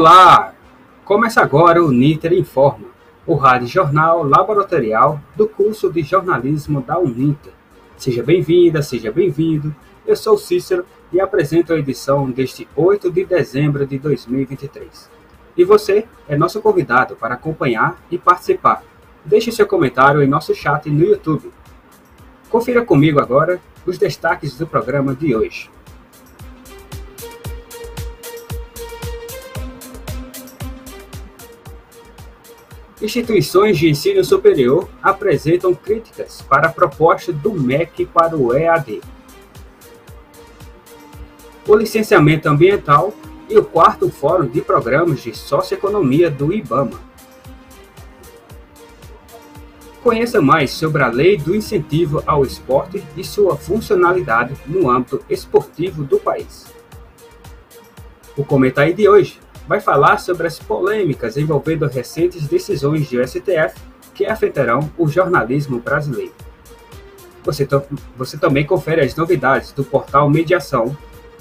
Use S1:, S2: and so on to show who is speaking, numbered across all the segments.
S1: Olá! Começa agora o Niter Informa, o rádio jornal laboratorial do curso de jornalismo da Uninter. Seja bem-vinda, seja bem-vindo. Eu sou Cícero e apresento a edição deste 8 de dezembro de 2023. E você é nosso convidado para acompanhar e participar. Deixe seu comentário em nosso chat no YouTube. Confira comigo agora os destaques do programa de hoje. Instituições de ensino superior apresentam críticas para a proposta do MEC para o EAD. O licenciamento ambiental e o quarto Fórum de Programas de Socioeconomia do IBAMA. Conheça mais sobre a Lei do Incentivo ao Esporte e sua funcionalidade no âmbito esportivo do país. O comentário de hoje vai falar sobre as polêmicas envolvendo recentes decisões do STF que afetarão o jornalismo brasileiro. Você, você também confere as novidades do portal Mediação,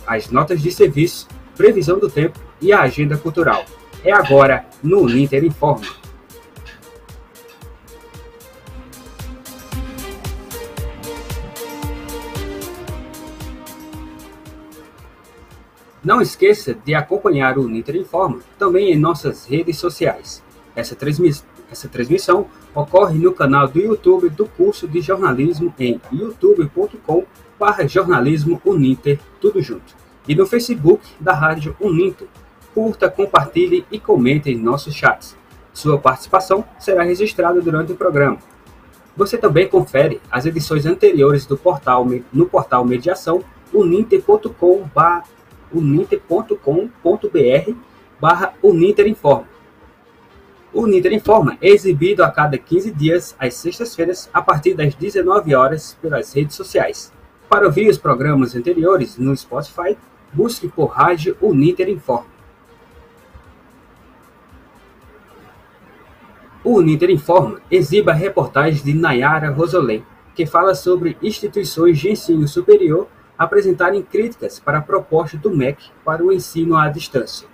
S1: as notas de serviço, previsão do tempo e a agenda cultural. É agora no Uninter Informa. Não esqueça de acompanhar o Niter Informa também em nossas redes sociais. Essa, transmiss essa transmissão ocorre no canal do YouTube do curso de jornalismo em youtube.com.br jornalismo Uninter, tudo junto. E no Facebook da Rádio Uninter. Curta, compartilhe e comente em nossos chats. Sua participação será registrada durante o programa. Você também confere as edições anteriores do portal no portal Mediação uninter.com.br uninter.com.br barra Uninterinforma. O Uninter Informa é exibido a cada 15 dias, às sextas-feiras, a partir das 19 horas, pelas redes sociais. Para ouvir os programas anteriores no Spotify, busque por Rádio Uninter Informa. O Uninter Informa exibe a reportagem de Nayara Rosolém, que fala sobre instituições de ensino superior apresentarem críticas para a proposta do MEC para o ensino à distância.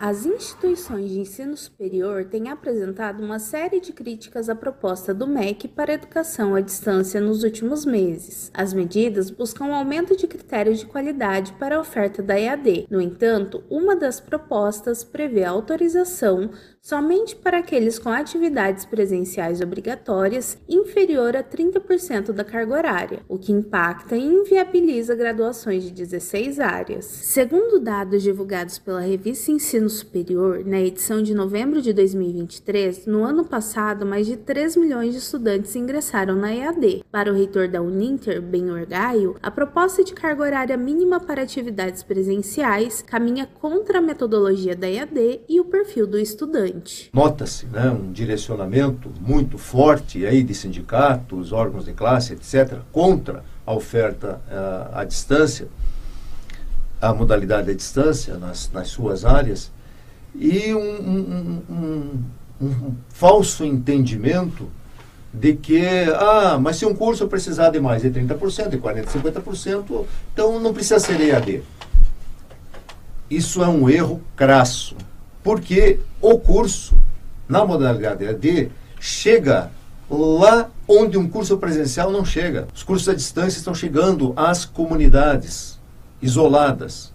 S2: As instituições de ensino superior têm apresentado uma série de críticas à proposta do MEC para a educação à distância nos últimos meses. As medidas buscam um aumento de critérios de qualidade para a oferta da EAD. No entanto, uma das propostas prevê a autorização somente para aqueles com atividades presenciais obrigatórias inferior a 30% da carga horária, o que impacta e inviabiliza graduações de 16 áreas. Segundo dados divulgados pela revista Ensino Superior, na edição de novembro de 2023, no ano passado, mais de 3 milhões de estudantes ingressaram na EAD. Para o reitor da Uninter, Ben Orgaio, a proposta de carga horária mínima para atividades presenciais caminha contra a metodologia da EAD e o perfil do estudante.
S3: Nota-se né, um direcionamento muito forte aí de sindicatos, órgãos de classe, etc., contra a oferta uh, à distância, a modalidade à distância nas, nas suas áreas, e um, um, um, um falso entendimento de que, ah, mas se um curso precisar de mais de 30%, de 40%, 50%, então não precisa ser EAD. Isso é um erro crasso. Porque o curso, na modalidade EAD, chega lá onde um curso presencial não chega. Os cursos à distância estão chegando às comunidades isoladas.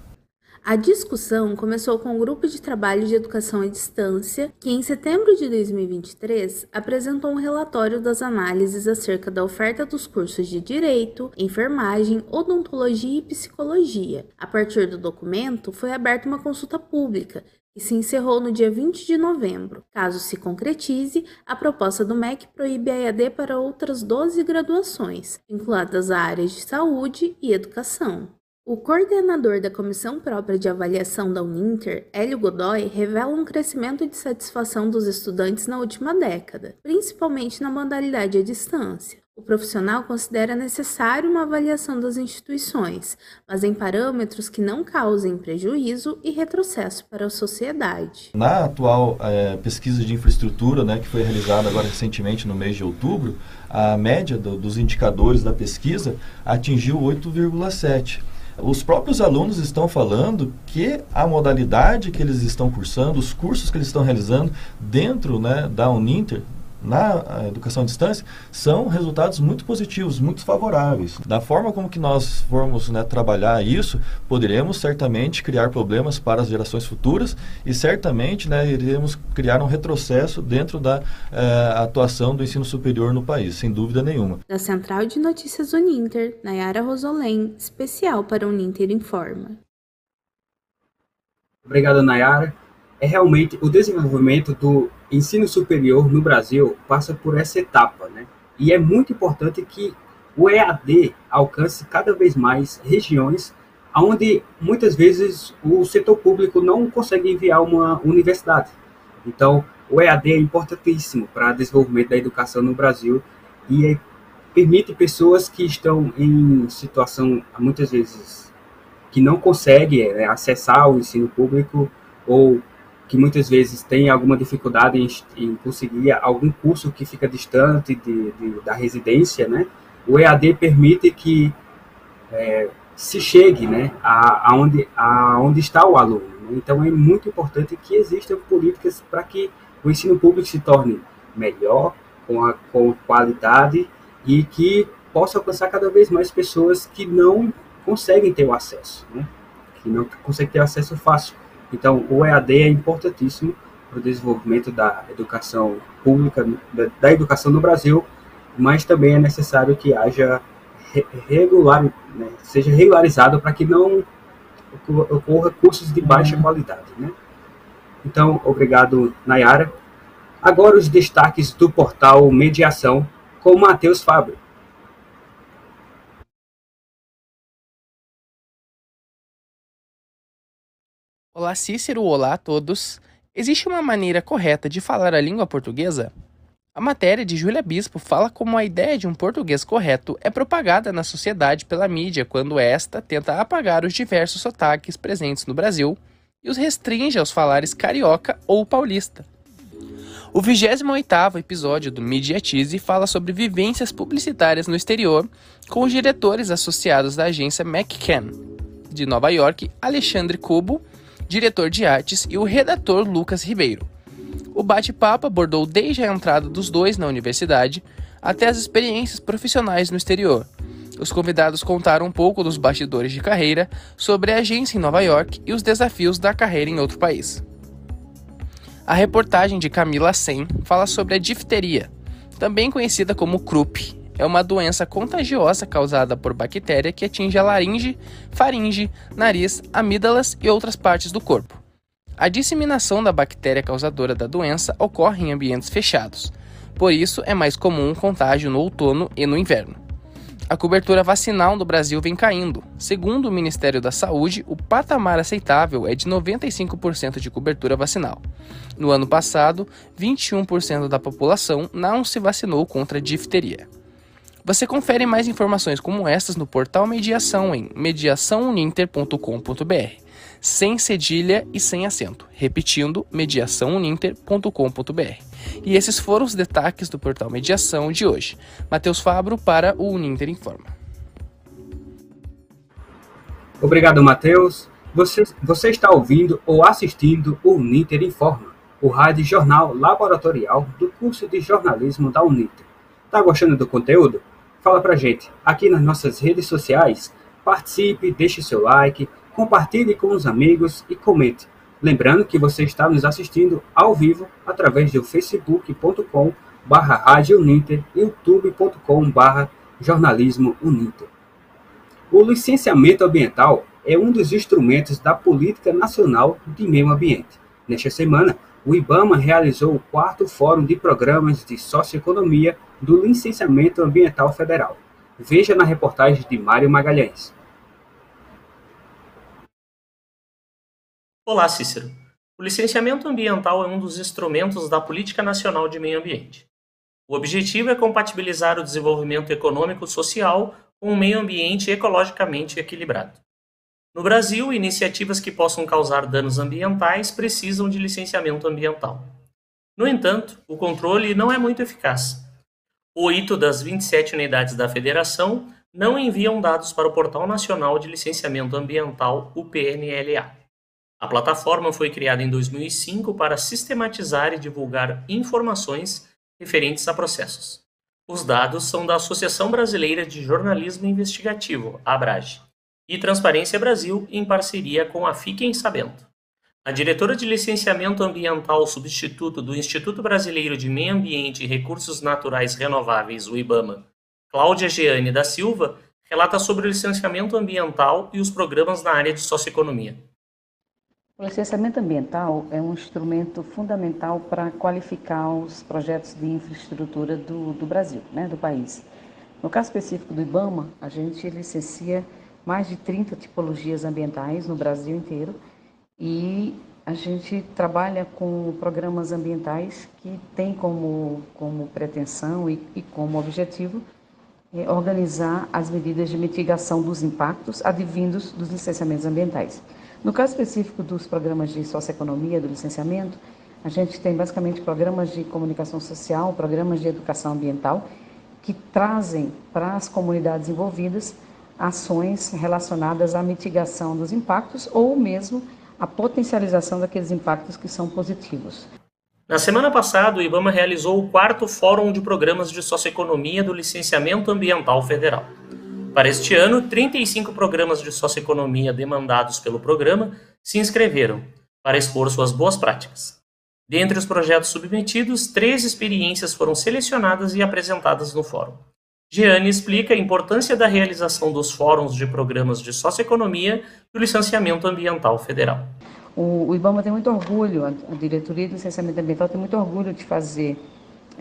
S2: A discussão começou com o um grupo de trabalho de educação à distância, que em setembro de 2023 apresentou um relatório das análises acerca da oferta dos cursos de direito, enfermagem, odontologia e psicologia. A partir do documento, foi aberta uma consulta pública e se encerrou no dia 20 de novembro. Caso se concretize, a proposta do MEC proíbe a EAD para outras 12 graduações, vinculadas a áreas de saúde e educação. O coordenador da Comissão Própria de Avaliação da Uninter, Hélio Godoy, revela um crescimento de satisfação dos estudantes na última década, principalmente na modalidade à distância. O profissional considera necessário uma avaliação das instituições, mas em parâmetros que não causem prejuízo e retrocesso para a sociedade.
S4: Na atual é, pesquisa de infraestrutura, né, que foi realizada agora recentemente no mês de outubro, a média do, dos indicadores da pesquisa atingiu 8,7 Os próprios alunos estão falando que a modalidade que eles estão cursando, os cursos que eles estão realizando dentro né, da Uninter, na educação à distância são resultados muito positivos, muito favoráveis. Da forma como que nós formos né, trabalhar isso, poderemos certamente criar problemas para as gerações futuras e certamente né, iremos criar um retrocesso dentro da eh, atuação do ensino superior no país, sem dúvida nenhuma.
S2: Da Central de Notícias Uninter, Nayara Rosolém, especial para Uninter Informa.
S1: Obrigado, Nayara. É realmente o desenvolvimento do ensino superior no Brasil passa por essa etapa, né? E é muito importante que o EAD alcance cada vez mais regiões onde muitas vezes o setor público não consegue enviar uma universidade. Então, o EAD é importantíssimo para o desenvolvimento da educação no Brasil e é, permite pessoas que estão em situação, muitas vezes, que não conseguem é, acessar o ensino público ou que muitas vezes tem alguma dificuldade em, em conseguir algum curso que fica distante de, de, da residência, né? O EAD permite que é, se chegue, né, aonde a, onde está o aluno. Né? Então é muito importante que existam políticas para que o ensino público se torne melhor, com, a, com qualidade e que possa alcançar cada vez mais pessoas que não conseguem ter o acesso, né? que não conseguem ter acesso fácil. Então, o EAD é importantíssimo para o desenvolvimento da educação pública, da, educação no Brasil, mas também é necessário que haja regular, né, seja regularizado para que não ocorra cursos de baixa qualidade. Né? Então, obrigado, Nayara. Agora os destaques do portal Mediação com Matheus Fábio.
S5: Olá Cícero, olá a todos. Existe uma maneira correta de falar a língua portuguesa? A matéria de Júlia Bispo fala como a ideia de um português correto é propagada na sociedade pela mídia quando esta tenta apagar os diversos sotaques presentes no Brasil e os restringe aos falares carioca ou paulista. O 28º episódio do Mediatize fala sobre vivências publicitárias no exterior com os diretores associados da agência McCann, de Nova York, Alexandre Cubo diretor de artes, e o redator Lucas Ribeiro. O bate-papo abordou desde a entrada dos dois na universidade até as experiências profissionais no exterior. Os convidados contaram um pouco dos bastidores de carreira, sobre a agência em Nova York e os desafios da carreira em outro país. A reportagem de Camila Sen fala sobre a difteria, também conhecida como croup, é uma doença contagiosa causada por bactéria que atinge a laringe, faringe, nariz, amígdalas e outras partes do corpo. A disseminação da bactéria causadora da doença ocorre em ambientes fechados, por isso é mais comum o contágio no outono e no inverno. A cobertura vacinal no Brasil vem caindo. Segundo o Ministério da Saúde, o patamar aceitável é de 95% de cobertura vacinal. No ano passado, 21% da população não se vacinou contra difteria. Você confere mais informações como estas no portal Mediação em mediaçãouninter.com.br, sem cedilha e sem acento. Repetindo, mediaçãouninter.com.br. E esses foram os destaques do portal Mediação de hoje. Matheus Fabro para o Uninter Informa.
S1: Obrigado, Matheus. Você, você está ouvindo ou assistindo o Uninter Informa, o rádio jornal laboratorial do curso de jornalismo da Uninter. Está gostando do conteúdo? Fala pra gente aqui nas nossas redes sociais. Participe, deixe seu like, compartilhe com os amigos e comente. Lembrando que você está nos assistindo ao vivo através do facebook.com barra Rádio Uninter youtube.com barra Jornalismo Uninter. O licenciamento ambiental é um dos instrumentos da Política Nacional de Meio Ambiente. Nesta semana, o IBAMA realizou o quarto Fórum de Programas de Socioeconomia do Licenciamento Ambiental Federal. Veja na reportagem de Mário Magalhães.
S6: Olá, Cícero. O licenciamento ambiental é um dos instrumentos da Política Nacional de Meio Ambiente. O objetivo é compatibilizar o desenvolvimento econômico social com um meio ambiente ecologicamente equilibrado. No Brasil, iniciativas que possam causar danos ambientais precisam de licenciamento ambiental. No entanto, o controle não é muito eficaz. O ITO das 27 unidades da federação não enviam dados para o Portal Nacional de Licenciamento Ambiental, o PNLA. A plataforma foi criada em 2005 para sistematizar e divulgar informações referentes a processos. Os dados são da Associação Brasileira de Jornalismo Investigativo, ABRAGE, e Transparência Brasil, em parceria com a Fiquem Sabendo. A diretora de Licenciamento Ambiental substituto do Instituto Brasileiro de Meio Ambiente e Recursos Naturais Renováveis, o IBAMA, Cláudia Geane da Silva, relata sobre o licenciamento ambiental e os programas na área de socioeconomia.
S7: O licenciamento ambiental é um instrumento fundamental para qualificar os projetos de infraestrutura do, do Brasil, né, do país. No caso específico do IBAMA, a gente licencia mais de 30 tipologias ambientais no Brasil inteiro e a gente trabalha com programas ambientais que têm como, como pretensão e, e como objetivo é, organizar as medidas de mitigação dos impactos advindos dos licenciamentos ambientais. No caso específico dos programas de socioeconomia, do licenciamento, a gente tem basicamente programas de comunicação social, programas de educação ambiental, que trazem para as comunidades envolvidas ações relacionadas à mitigação dos impactos ou mesmo a potencialização daqueles impactos que são positivos.
S6: Na semana passada, o IBAMA realizou o quarto Fórum de Programas de Socioeconomia do Licenciamento Ambiental Federal. Para este ano, 35 programas de socioeconomia demandados pelo programa se inscreveram para expor suas boas práticas. Dentre os projetos submetidos, três experiências foram selecionadas e apresentadas no fórum. Jeane explica a importância da realização dos fóruns de programas de socioeconomia do licenciamento ambiental federal.
S7: O, o IBAMA tem muito orgulho, a, a, diretoria de licenciamento ambiental tem muito orgulho de fazer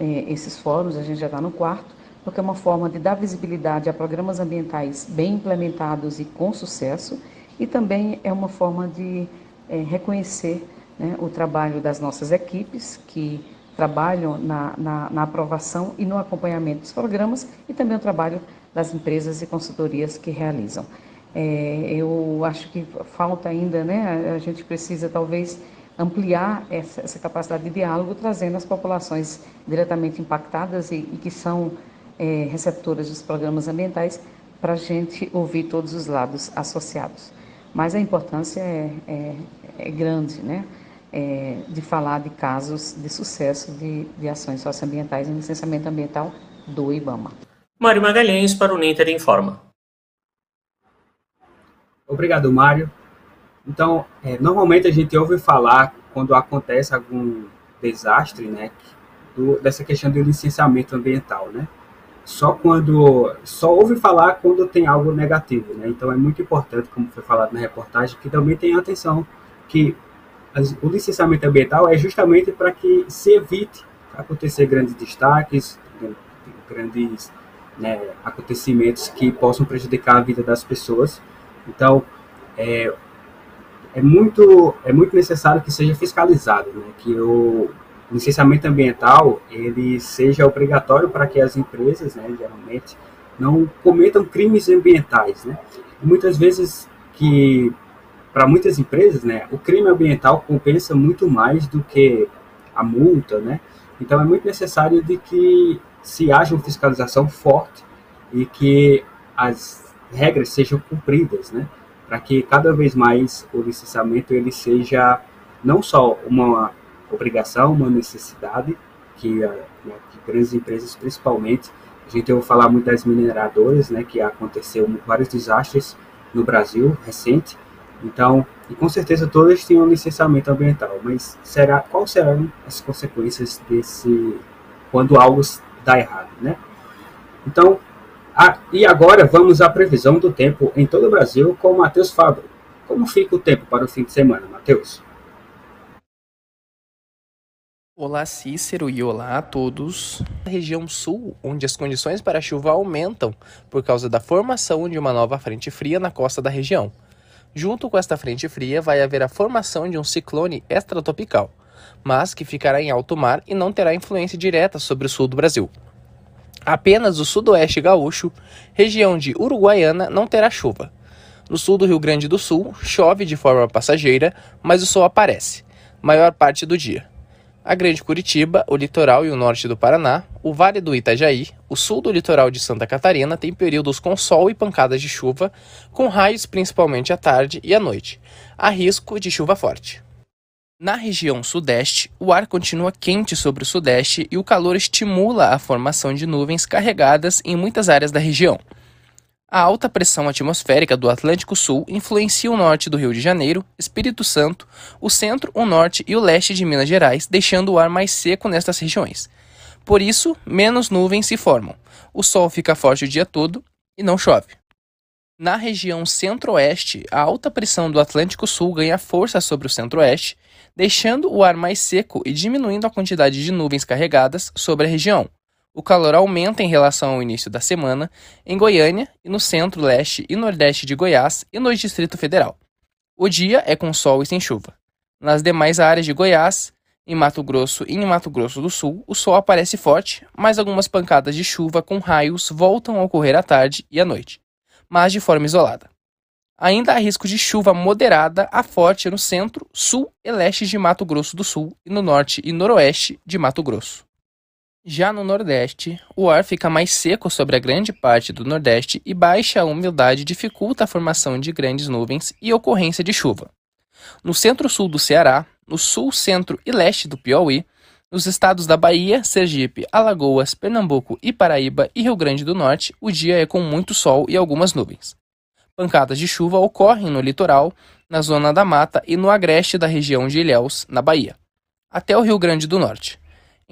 S7: eh, esses fóruns, a gente já está no quarto, porque é uma forma de dar visibilidade a programas ambientais bem implementados e com sucesso, e também é uma forma de é, reconhecer né, o trabalho das nossas equipes, que trabalham na, na, na, aprovação e no acompanhamento dos programas, e também o trabalho das empresas e consultorias que realizam. É, eu acho que falta ainda, né, a gente precisa talvez ampliar essa, essa capacidade de diálogo, trazendo as populações diretamente impactadas e, e que são é, receptoras dos programas ambientais para a gente ouvir todos os lados associados. Mas a importância é, é, é grande, né? É, de falar de casos de sucesso de, de ações socioambientais em licenciamento ambiental do IBAMA.
S6: Mário Magalhães para o Ninter Informa.
S1: Obrigado, Mário. Então, é, normalmente a gente ouve falar quando acontece algum desastre, né, do, dessa questão do licenciamento ambiental, né? só quando só ouve falar quando tem algo negativo, né? Então é muito importante, como foi falado na reportagem, que também tenha atenção que o licenciamento ambiental é justamente para que se evite acontecer grandes destaques, grandes né, acontecimentos que possam prejudicar a vida das pessoas. Então é, é muito é muito necessário que seja fiscalizado, né? Que o licenciamento ambiental ele seja obrigatório para que as empresas, né, geralmente, não cometam crimes ambientais, né? Muitas vezes que para muitas empresas, né, o crime ambiental compensa muito mais do que a multa, né? Então é muito necessário de que se haja uma fiscalização forte e que as regras sejam cumpridas, né? Para que cada vez mais o licenciamento ele seja não só uma obrigação, uma necessidade que, eh, né, que grandes empresas, principalmente, a gente ouve falar muito das mineradoras, né, que aconteceu vários desastres no Brasil recente. Então, e com certeza todas tinham licenciamento ambiental, mas será quais serão as consequências desse quando algo dá errado, né? Então, a, e agora vamos à previsão do tempo em todo o Brasil com o Matheus Fábio. Como fica o tempo para o fim de semana, Matheus?
S5: Olá Cícero e olá a todos. Na região sul, onde as condições para chuva aumentam por causa da formação de uma nova frente fria na costa da região. Junto com esta frente fria vai haver a formação de um ciclone extratropical, mas que ficará em alto mar e não terá influência direta sobre o sul do Brasil. Apenas o sudoeste gaúcho, região de Uruguaiana, não terá chuva. No sul do Rio Grande do Sul, chove de forma passageira, mas o sol aparece, maior parte do dia. A Grande Curitiba, o litoral e o norte do Paraná, o Vale do Itajaí, o sul do litoral de Santa Catarina tem períodos com sol e pancadas de chuva, com raios principalmente à tarde e à noite. Há risco de chuva forte. Na região sudeste, o ar continua quente sobre o sudeste e o calor estimula a formação de nuvens carregadas em muitas áreas da região. A alta pressão atmosférica do Atlântico Sul influencia o norte do Rio de Janeiro, Espírito Santo, o centro, o norte e o leste de Minas Gerais, deixando o ar mais seco nestas regiões. Por isso, menos nuvens se formam. O sol fica forte o dia todo e não chove. Na região centro-oeste, a alta pressão do Atlântico Sul ganha força sobre o centro-oeste, deixando o ar mais seco e diminuindo a quantidade de nuvens carregadas sobre a região, o calor aumenta em relação ao início da semana em Goiânia e no centro, leste e nordeste de Goiás e no Distrito Federal. O dia é com sol e sem chuva. Nas demais áreas de Goiás, em Mato Grosso e em Mato Grosso do Sul, o sol aparece forte, mas algumas pancadas de chuva com raios voltam a ocorrer à tarde e à noite, mas de forma isolada. Ainda há risco de chuva moderada a forte no centro, sul e leste de Mato Grosso do Sul e no norte e noroeste de Mato Grosso. Já no Nordeste, o ar fica mais seco sobre a grande parte do Nordeste e baixa umidade dificulta a formação de grandes nuvens e ocorrência de chuva. No centro-sul do Ceará, no sul, centro e leste do Piauí, nos estados da Bahia, Sergipe, Alagoas, Pernambuco e Paraíba e Rio Grande do Norte, o dia é com muito sol e algumas nuvens. Pancadas de chuva ocorrem no litoral, na zona da mata e no agreste da região de Ilhéus, na Bahia, até o Rio Grande do Norte.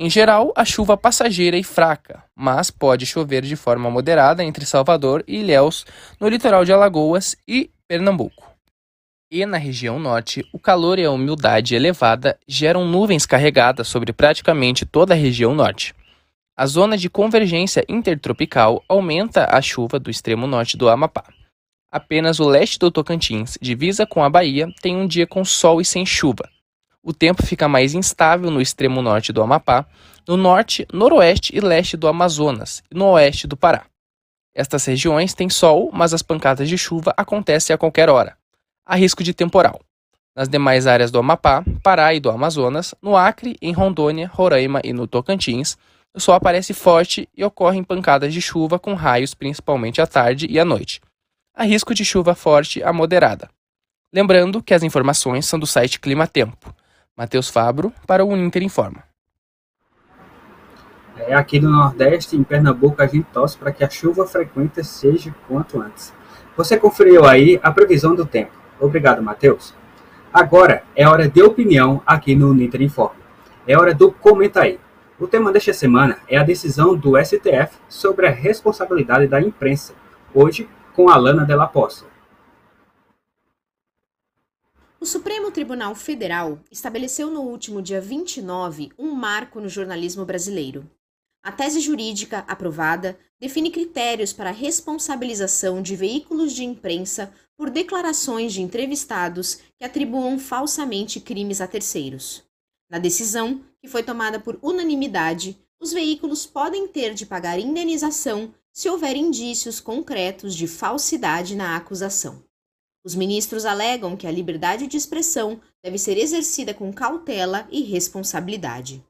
S5: Em geral, a chuva passageira e fraca, mas pode chover de forma moderada entre Salvador e Ilhéus, no litoral de Alagoas e Pernambuco. E na região norte, o calor e a umidade elevada geram nuvens carregadas sobre praticamente toda a região norte. A zona de convergência intertropical aumenta a chuva do extremo norte do Amapá. Apenas o leste do Tocantins, divisa com a Bahia, tem um dia com sol e sem chuva o tempo fica mais instável no extremo norte do Amapá, no norte, noroeste e leste do Amazonas e no oeste do Pará. Estas regiões têm sol, mas as pancadas de chuva acontecem a qualquer hora. Há risco de temporal. Nas demais áreas do Amapá, Pará e do Amazonas, no Acre, em Rondônia, Roraima e no Tocantins, o sol aparece forte e ocorrem pancadas de chuva com raios principalmente à tarde e à noite. Há risco de chuva forte a moderada. Lembrando que as informações são do site Clima Tempo. Matheus Fabro, para o Uninter Informa.
S1: É, aqui no Nordeste, em Pernambuco, a gente torce para que a chuva frequente seja quanto antes. Você conferiu aí a previsão do tempo. Obrigado, Matheus. Agora é hora de opinião aqui no Uninter Informa. É hora do Comenta aí. O tema desta semana é a decisão do STF sobre a responsabilidade da imprensa, hoje com Alana Della Poça.
S8: O Supremo Tribunal Federal estabeleceu no último dia 29 um marco no jornalismo brasileiro. A tese jurídica aprovada define critérios para a responsabilização de veículos de imprensa por declarações de entrevistados que atribuam falsamente crimes a terceiros. Na decisão, que foi tomada por unanimidade, os veículos podem ter de pagar indenização se houver indícios concretos de falsidade na acusação. Os ministros alegam que a liberdade de expressão deve ser exercida com cautela e responsabilidade.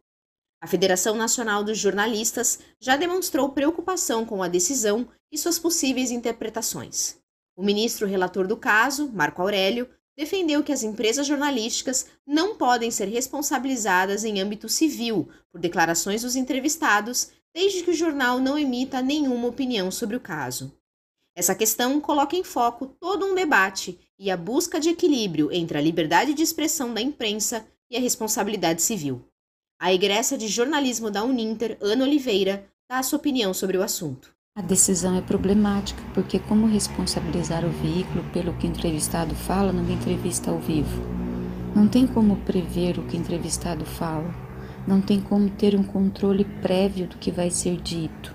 S8: A Federação Nacional dos Jornalistas já demonstrou preocupação com a decisão e suas possíveis interpretações. O ministro relator do caso, Marco Aurélio, defendeu que as empresas jornalísticas não podem ser responsabilizadas em âmbito civil por declarações dos entrevistados, desde que o jornal não emita nenhuma opinião sobre o caso. Essa questão coloca em foco todo um debate e a busca de equilíbrio entre a liberdade de expressão da imprensa e a responsabilidade civil. A egressa de jornalismo da Uninter, Ana Oliveira, dá a sua opinião sobre o assunto.
S9: A decisão é problemática porque como responsabilizar o veículo pelo que o entrevistado fala numa entrevista ao vivo? Não tem como prever o que o entrevistado fala, não tem como ter um controle prévio do que vai ser dito.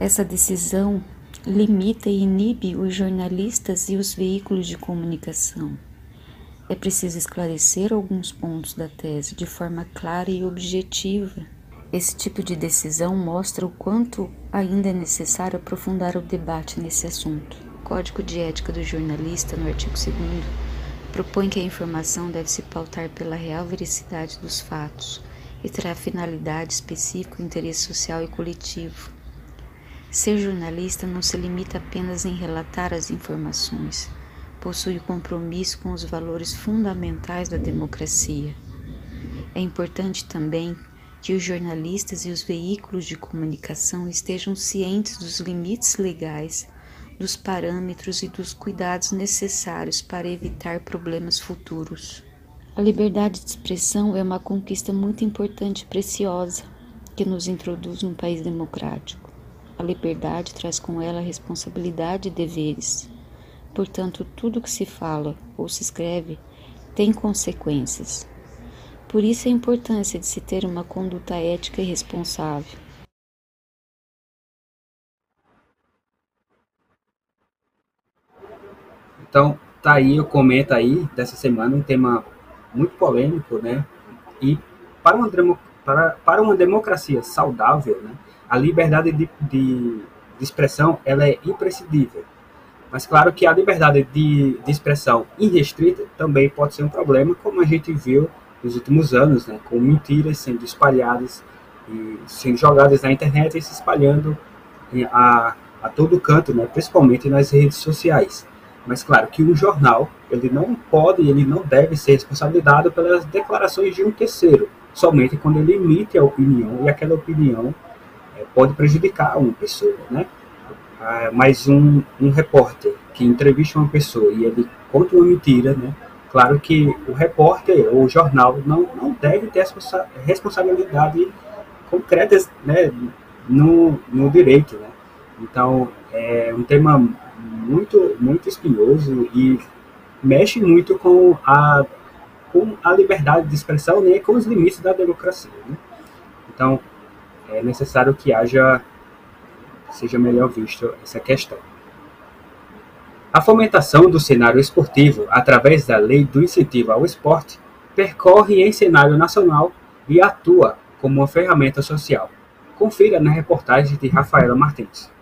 S9: Essa decisão limita e inibe os jornalistas e os veículos de comunicação. É preciso esclarecer alguns pontos da tese de forma clara e objetiva. Esse tipo de decisão mostra o quanto ainda é necessário aprofundar o debate nesse assunto. O Código de Ética do Jornalista, no artigo 2, propõe que a informação deve se pautar pela real veracidade dos fatos e terá finalidade específica, interesse social e coletivo. Ser jornalista não se limita apenas em relatar as informações, possui compromisso com os valores fundamentais da democracia. É importante também que os jornalistas e os veículos de comunicação estejam cientes dos limites legais, dos parâmetros e dos cuidados necessários para evitar problemas futuros. A liberdade de expressão é uma conquista muito importante e preciosa que nos introduz num país democrático. A liberdade traz com ela responsabilidade e deveres. Portanto, tudo que se fala ou se escreve tem consequências. Por isso a importância de se ter uma conduta ética e responsável.
S1: Então, tá aí o comenta aí dessa semana um tema muito polêmico, né? E para uma, para, para uma democracia saudável, né, a liberdade de, de, de, expressão ela é imprescindível. Mas claro que a liberdade de, de expressão irrestrita também pode ser um problema, como a gente viu nos últimos anos, né, com mentiras sendo espalhadas e sendo jogadas na internet e se espalhando a, a todo canto, né, principalmente nas redes sociais. Mas claro que um jornal ele não pode, ele não deve ser responsabilizado pelas declarações de um terceiro, somente quando ele emite a opinião e aquela opinião pode prejudicar uma pessoa, né? Ah, mas um, um repórter que entrevista uma pessoa e ele conta uma mentira, né? Claro que o repórter ou o jornal não, não deve ter responsa responsabilidade concreta né, no, no direito. Né? Então, é um tema muito, muito espinhoso e mexe muito com a, com a liberdade de expressão né, e com os limites da democracia. Né? Então, é necessário que haja, seja melhor visto essa questão. A fomentação do cenário esportivo através da Lei do Incentivo ao Esporte percorre em cenário nacional e atua como uma ferramenta social. Confira na reportagem de Rafaela Martins.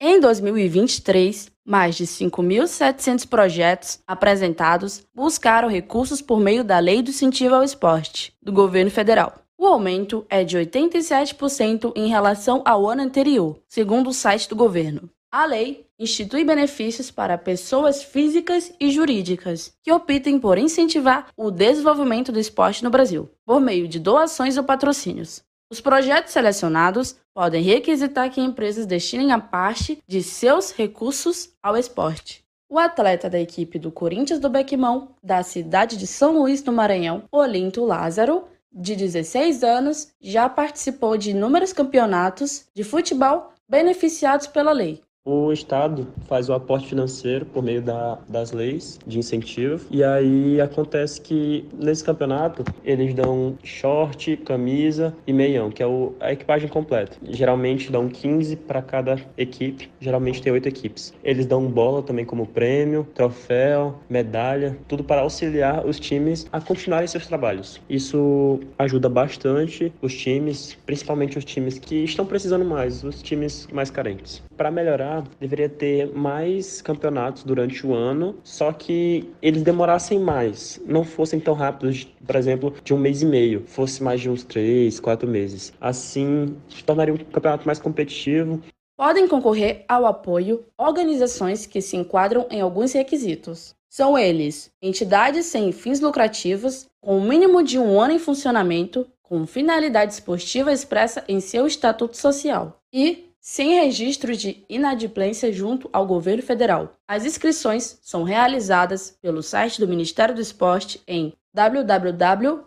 S10: Em 2023, mais de 5.700 projetos apresentados buscaram recursos por meio da Lei do Incentivo ao Esporte, do governo federal. O aumento é de 87% em relação ao ano anterior, segundo o site do governo. A lei institui benefícios para pessoas físicas e jurídicas que optem por incentivar o desenvolvimento do esporte no Brasil, por meio de doações ou patrocínios. Os projetos selecionados podem requisitar que empresas destinem a parte de seus recursos ao esporte. O atleta da equipe do Corinthians do Bequimão, da cidade de São Luís do Maranhão, Olinto Lázaro, de 16 anos, já participou de inúmeros campeonatos de futebol beneficiados pela lei.
S11: O Estado faz o aporte financeiro por meio da, das leis de incentivo e aí acontece que nesse campeonato eles dão short, camisa e meião, que é o, a equipagem completa. Geralmente dão 15 para cada equipe, geralmente tem 8 equipes. Eles dão bola também como prêmio, troféu, medalha, tudo para auxiliar os times a continuarem seus trabalhos. Isso ajuda bastante os times, principalmente os times que estão precisando mais, os times mais carentes. Para melhorar deveria ter mais campeonatos durante o ano, só que eles demorassem mais, não fossem tão rápidos, por exemplo, de um mês e meio, fosse mais de uns três, quatro meses. Assim, tornaria um campeonato mais competitivo.
S10: Podem concorrer ao apoio organizações que se enquadram em alguns requisitos. São eles: entidades sem fins lucrativos, com o mínimo de um ano em funcionamento, com finalidade esportiva expressa em seu estatuto social, e sem registro de inadimplência junto ao governo federal. As inscrições são realizadas pelo site do Ministério do Esporte em www.gov.br.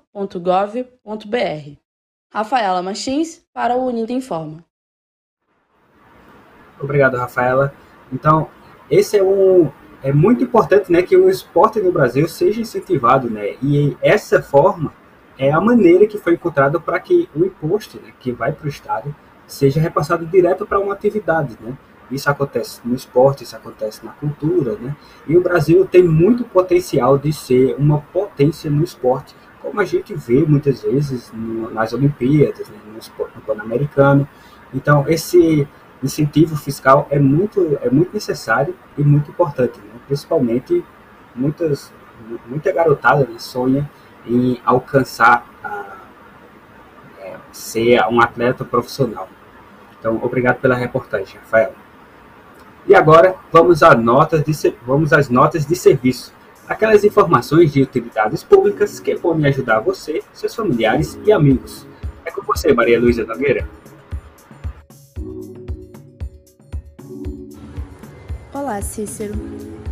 S10: Rafaela Machins para o Unido Informa.
S1: Obrigado, Rafaela. Então, esse é um é muito importante, né, que o esporte no Brasil seja incentivado, né? E essa forma é a maneira que foi encontrada para que o imposto, né, que vai para o estado seja repassado direto para uma atividade, né? Isso acontece no esporte, isso acontece na cultura, né? E o Brasil tem muito potencial de ser uma potência no esporte, como a gente vê muitas vezes no, nas Olimpíadas, né? no, esporte, no Pan-Americano. Então, esse incentivo fiscal é muito, é muito necessário e muito importante, né? principalmente muitas, muita garotada né? sonha em alcançar a, é, ser um atleta profissional. Então, obrigado pela reportagem, Rafael. E agora vamos, a notas de, vamos às notas de serviço. Aquelas informações de utilidades públicas que podem ajudar você, seus familiares e amigos. É com você, Maria Luísa Nogueira.
S12: Olá, Cícero.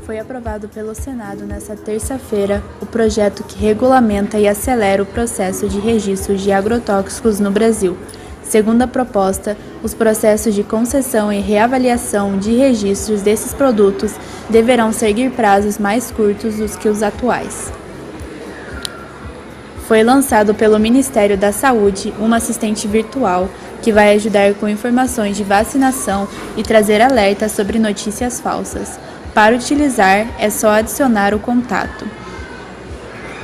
S12: Foi aprovado pelo Senado nesta terça-feira o projeto que regulamenta e acelera o processo de registro de agrotóxicos no Brasil. Segundo a proposta, os processos de concessão e reavaliação de registros desses produtos deverão seguir prazos mais curtos do que os atuais. Foi lançado pelo Ministério da Saúde uma assistente virtual que vai ajudar com informações de vacinação e trazer alertas sobre notícias falsas. Para utilizar, é só adicionar o contato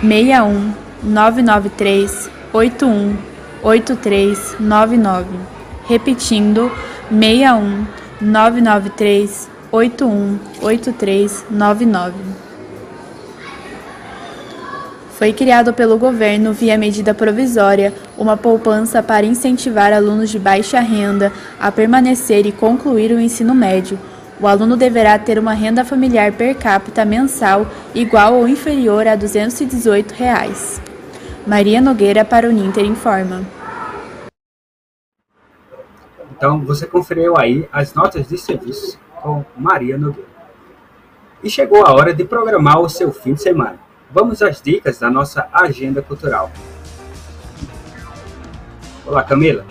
S12: 61 993 81 8399. Repetindo, 61 993 81 8399. Foi criado pelo governo, via medida provisória, uma poupança para incentivar alunos de baixa renda a permanecer e concluir o ensino médio. O aluno deverá ter uma renda familiar per capita mensal igual ou inferior a 218 reais. Maria Nogueira para o Ninter informa.
S1: Então, você conferiu aí as notas de serviço com Maria Nogueira. E chegou a hora de programar o seu fim de semana. Vamos às dicas da nossa agenda cultural. Olá, Camila.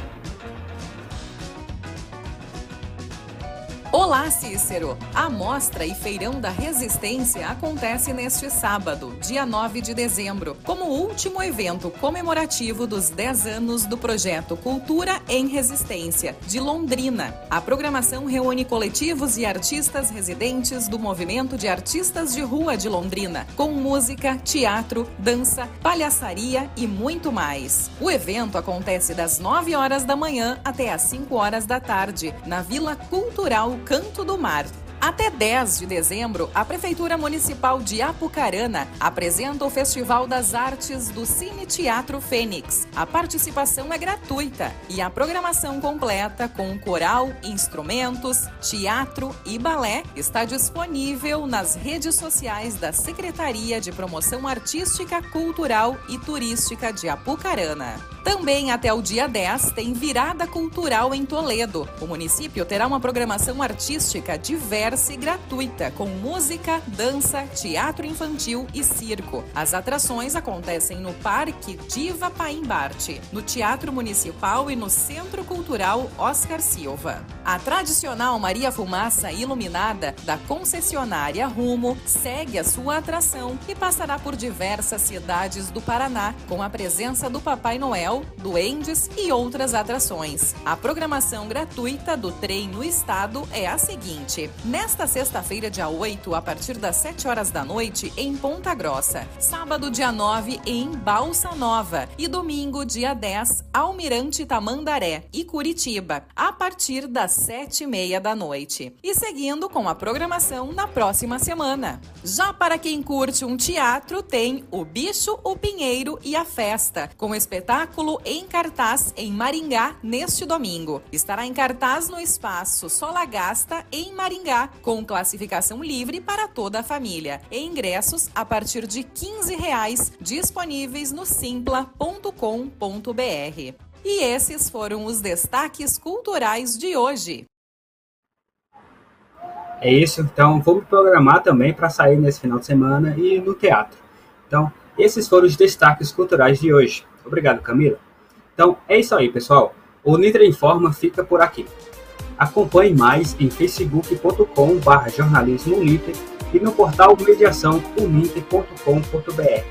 S13: Olá, Cícero! A Mostra e Feirão da Resistência acontece neste sábado, dia 9 de dezembro, como último evento comemorativo dos 10 anos do projeto Cultura em Resistência, de Londrina. A programação reúne coletivos e artistas residentes do Movimento de Artistas de Rua de Londrina, com música, teatro, dança, palhaçaria e muito mais. O evento acontece das 9 horas da manhã até as 5 horas da tarde, na Vila Cultural Canto do Mar. Até 10 de dezembro, a Prefeitura Municipal de Apucarana apresenta o Festival das Artes do Cine Teatro Fênix. A participação é gratuita e a programação completa com coral, instrumentos, teatro e balé está disponível nas redes sociais da Secretaria de Promoção Artística, Cultural e Turística de Apucarana. Também até o dia 10 tem Virada Cultural em Toledo. O município terá uma programação artística diversa e gratuita, com música, dança, teatro infantil e circo. As atrações acontecem no Parque Diva Paimbarte, no Teatro Municipal e no Centro Cultural Oscar Silva. A tradicional Maria Fumaça iluminada da concessionária Rumo segue a sua atração e passará por diversas cidades do Paraná, com a presença do Papai Noel duendes e outras atrações. A programação gratuita do trem no estado é a seguinte: nesta sexta-feira, dia 8, a partir das 7 horas da noite, em Ponta Grossa. Sábado, dia 9, em Balsa Nova. E domingo, dia 10, Almirante Tamandaré e Curitiba, a partir das 7 e meia da noite. E seguindo com a programação na próxima semana. Já para quem curte um teatro, tem O Bicho, o Pinheiro e a Festa, com espetáculo em cartaz em Maringá neste domingo. Estará em cartaz no espaço Solagasta, em Maringá, com classificação livre para toda a família. E ingressos a partir de 15 reais, disponíveis no simpla.com.br. E esses foram os destaques culturais de hoje.
S1: É isso, então vamos programar também para sair nesse final de semana e no teatro. Então, esses foram os destaques culturais de hoje. Obrigado, Camila. Então, é isso aí, pessoal. O Nitra Informa fica por aqui. Acompanhe mais em facebook.com.br jornalismo e no portal mediação uninter.com.br.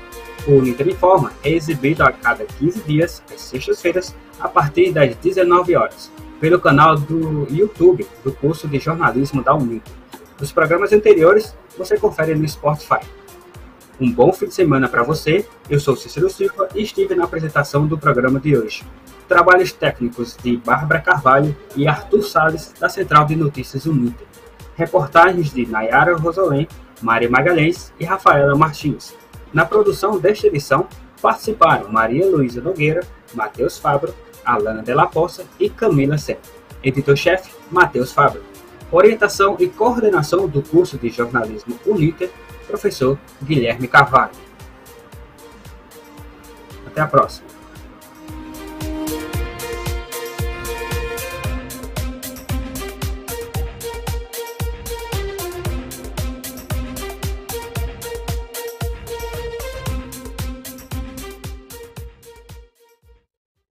S1: O Nitra Informa é exibido a cada 15 dias, às sextas-feiras, a partir das 19 horas, pelo canal do YouTube do curso de jornalismo da Uninter. Os programas anteriores você confere no Spotify. Um bom fim de semana para você. Eu sou Cícero Silva e estive na apresentação do programa de hoje. Trabalhos técnicos de Bárbara Carvalho e Arthur Salles, da Central de Notícias Uniter. Reportagens de Nayara Rosolém, Mário Magalhães e Rafaela Martins. Na produção desta edição, Participaram Maria Luísa Nogueira, Matheus Fabro, Alana Della Poça e Camila Sé. Editor-chefe, Matheus Fabro. Orientação e coordenação do curso de jornalismo Uniter, professor Guilherme Carvalho. Até a próxima.